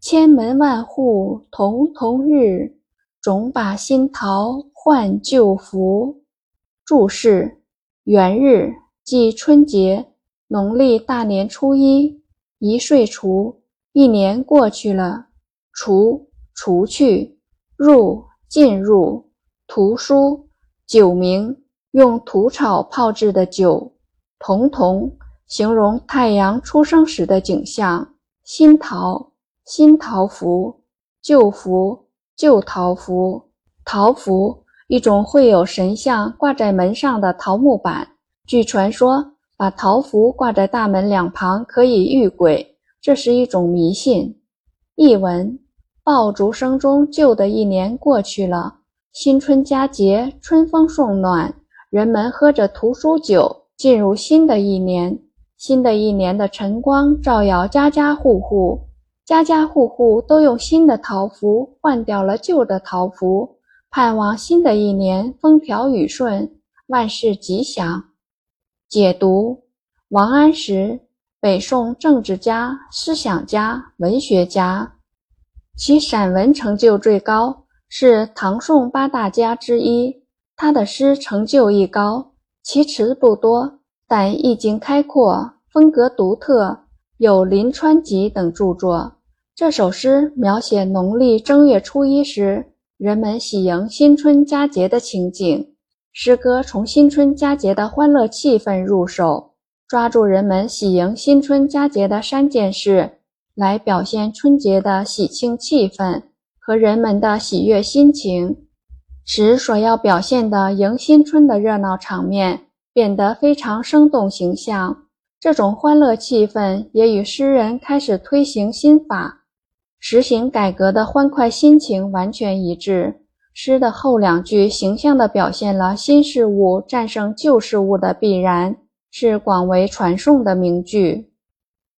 千门万户曈曈日，总把新桃换旧符。注释：元日即春节，农历大年初一，一岁除，一年过去了。除，除去。入，进入。屠苏，酒名，用土草泡制的酒。曈曈，形容太阳出生时的景象。新桃。新桃符，旧符，旧桃符，桃符一种绘有神像挂在门上的桃木板。据传说，把桃符挂在大门两旁可以遇鬼，这是一种迷信。译文：爆竹声中，旧的一年过去了，新春佳节，春风送暖，人们喝着屠苏酒，进入新的一年。新的一年的晨光照耀家家户户。家家户户都用新的桃符换掉了旧的桃符，盼望新的一年风调雨顺，万事吉祥。解读：王安石，北宋政治家、思想家、文学家，其散文成就最高，是唐宋八大家之一。他的诗成就亦高，其词不多，但意境开阔，风格独特，有《临川集》等著作。这首诗描写农历正月初一时，人们喜迎新春佳节的情景。诗歌从新春佳节的欢乐气氛入手，抓住人们喜迎新春佳节的三件事，来表现春节的喜庆气氛和人们的喜悦心情，使所要表现的迎新春的热闹场面变得非常生动形象。这种欢乐气氛也与诗人开始推行新法。实行改革的欢快心情完全一致。诗的后两句形象地表现了新事物战胜旧事物的必然，是广为传颂的名句。